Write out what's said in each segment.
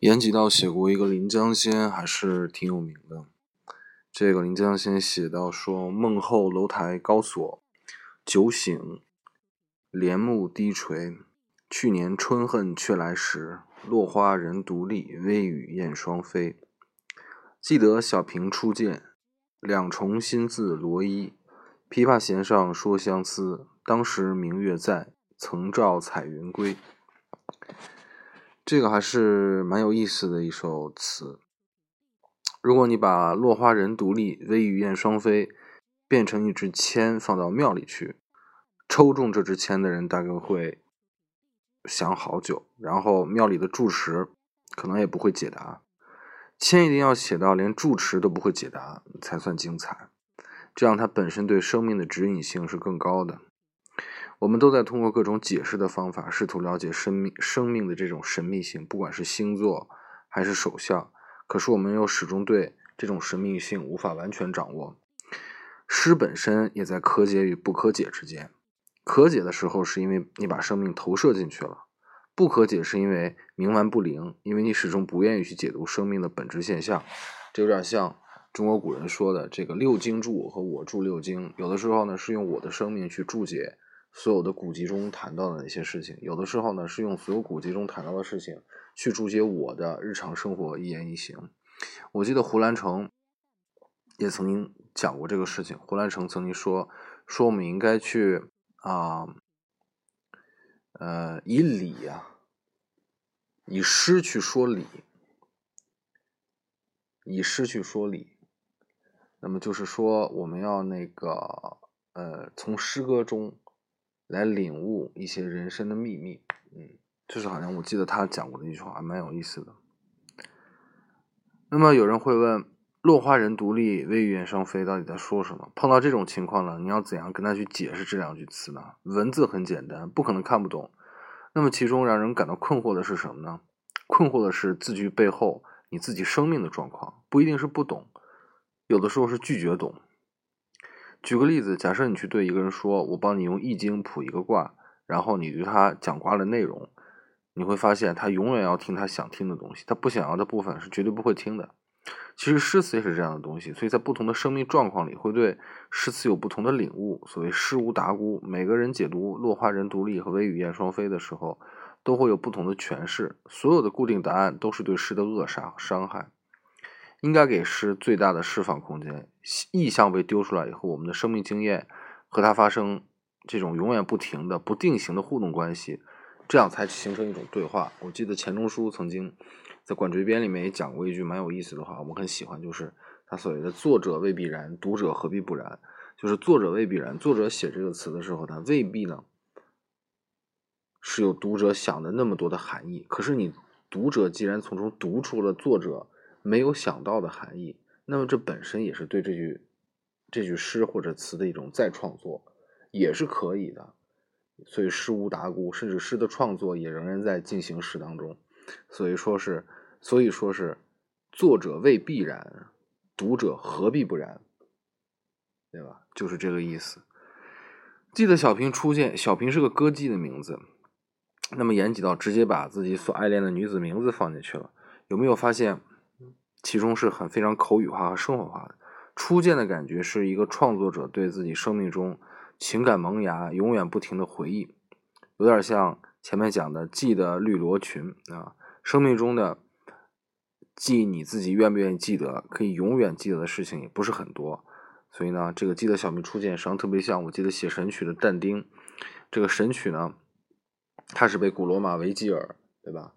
严几道写过一个《临江仙》，还是挺有名的。这个《临江仙》写到说：“梦后楼台高锁，酒醒帘幕低垂。去年春恨却来时，落花人独立，微雨燕双飞。记得小平初见，两重新字罗衣。琵琶弦上说相思，当时明月在，曾照彩云归。”这个还是蛮有意思的一首词。如果你把“落花人独立，微雨燕双飞”变成一支签放到庙里去，抽中这支签的人大概会想好久，然后庙里的住持可能也不会解答。签一定要写到连住持都不会解答才算精彩，这样它本身对生命的指引性是更高的。我们都在通过各种解释的方法，试图了解生命生命的这种神秘性，不管是星座还是手相。可是我们又始终对这种神秘性无法完全掌握。诗本身也在可解与不可解之间。可解的时候，是因为你把生命投射进去了；不可解，是因为冥顽不灵，因为你始终不愿意去解读生命的本质现象。这有点像中国古人说的这个“六经注”和“我注六经”。有的时候呢，是用我的生命去注解。所有的古籍中谈到的那些事情，有的时候呢是用所有古籍中谈到的事情去注解我的日常生活一言一行。我记得胡兰成也曾经讲过这个事情。胡兰成曾经说：“说我们应该去啊，呃，以理呀，以诗去说理，以诗去说理。那么就是说，我们要那个呃，从诗歌中。”来领悟一些人生的秘密，嗯，这是好像我记得他讲过的一句话，蛮有意思的。那么有人会问：“落花人独立，微雨燕双飞”到底在说什么？碰到这种情况呢，你要怎样跟他去解释这两句词呢？文字很简单，不可能看不懂。那么其中让人感到困惑的是什么呢？困惑的是字句背后你自己生命的状况，不一定是不懂，有的时候是拒绝懂。举个例子，假设你去对一个人说：“我帮你用易经卜一个卦。”然后你对他讲卦的内容，你会发现他永远要听他想听的东西，他不想要的部分是绝对不会听的。其实诗词也是这样的东西，所以在不同的生命状况里，会对诗词有不同的领悟。所谓诗无达姑，每个人解读“落花人独立”和“微雨燕双飞”的时候，都会有不同的诠释。所有的固定答案都是对诗的扼杀和伤害。应该给诗最大的释放空间。意象被丢出来以后，我们的生命经验和它发生这种永远不停的、不定型的互动关系，这样才形成一种对话。我记得钱钟书曾经在《管锥编》里面也讲过一句蛮有意思的话，我很喜欢，就是他所谓的“作者未必然，读者何必不然”。就是作者未必然，作者写这个词的时候，他未必呢是有读者想的那么多的含义。可是你读者既然从中读出了作者。没有想到的含义，那么这本身也是对这句这句诗或者词的一种再创作，也是可以的。所以诗无达姑，甚至诗的创作也仍然在进行时当中。所以说是，所以说是，作者未必然，读者何必不然，对吧？就是这个意思。记得小平出现，小平是个歌妓的名字，那么严几道直接把自己所爱恋的女子名字放进去了，有没有发现？其中是很非常口语化和生活化的，初见的感觉是一个创作者对自己生命中情感萌芽永远不停的回忆，有点像前面讲的记得绿罗裙啊，生命中的记你自己愿不愿意记得，可以永远记得的事情也不是很多，所以呢，这个记得小明初见实际上特别像我记得写神曲的但丁，这个神曲呢，他是被古罗马维吉尔对吧？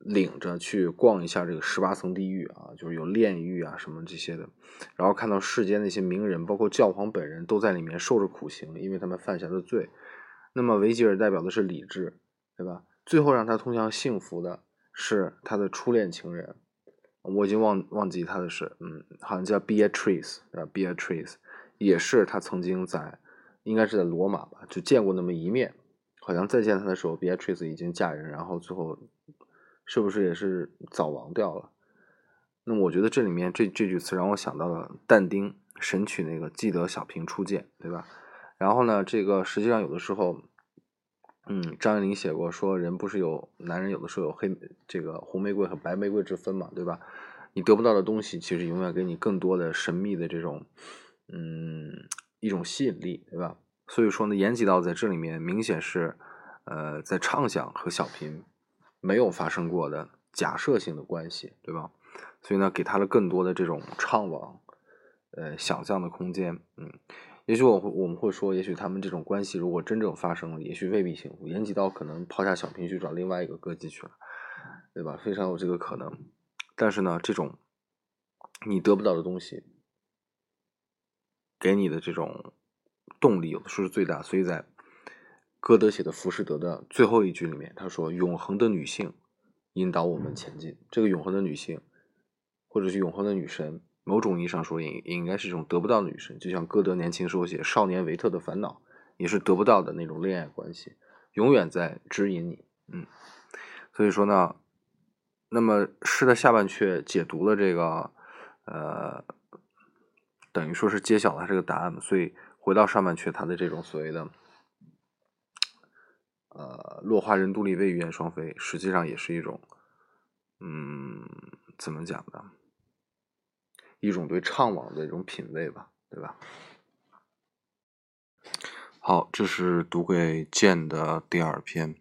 领着去逛一下这个十八层地狱啊，就是有炼狱啊什么这些的，然后看到世间那些名人，包括教皇本人都在里面受着苦刑，因为他们犯下的罪。那么维吉尔代表的是理智，对吧？最后让他通向幸福的是他的初恋情人，我已经忘忘记他的是，嗯，好像叫 Beatrice 啊，Beatrice 也是他曾经在，应该是在罗马吧，就见过那么一面。好像再见他的时候，Beatrice 已经嫁人，然后最后。是不是也是早亡掉了？那么我觉得这里面这这句词让我想到了但丁《神曲》那个“记得小平初见”，对吧？然后呢，这个实际上有的时候嗯，张爱玲写过说，人不是有男人有的时候有黑这个红玫瑰和白玫瑰之分嘛，对吧？你得不到的东西，其实永远给你更多的神秘的这种，嗯，一种吸引力，对吧？所以说呢，延吉道在这里面明显是，呃，在畅想和小平没有发生过的假设性的关系，对吧？所以呢，给他了更多的这种畅往，呃，想象的空间，嗯。也许我会我们会说，也许他们这种关系如果真正发生了，也许未必幸福。延吉道可能抛下小平去找另外一个歌姬去了，对吧？非常有这个可能。但是呢，这种你得不到的东西，给你的这种动力，有的时候是最大。所以在歌德写的《浮士德》的最后一句里面，他说：“永恒的女性引导我们前进。”这个永恒的女性，或者是永恒的女神。某种意义上说，也应该是一种得不到的女神，就像歌德年轻时候写《少年维特的烦恼》，也是得不到的那种恋爱关系，永远在指引你。嗯，所以说呢，那么诗的下半阙解读了这个，呃，等于说是揭晓了这个答案。所以回到上半阙，他的这种所谓的，落花人独立，为鱼双飞，实际上也是一种，嗯，怎么讲呢？一种对怅惘的一种品味吧，对吧？好，这是读给剑的第二篇。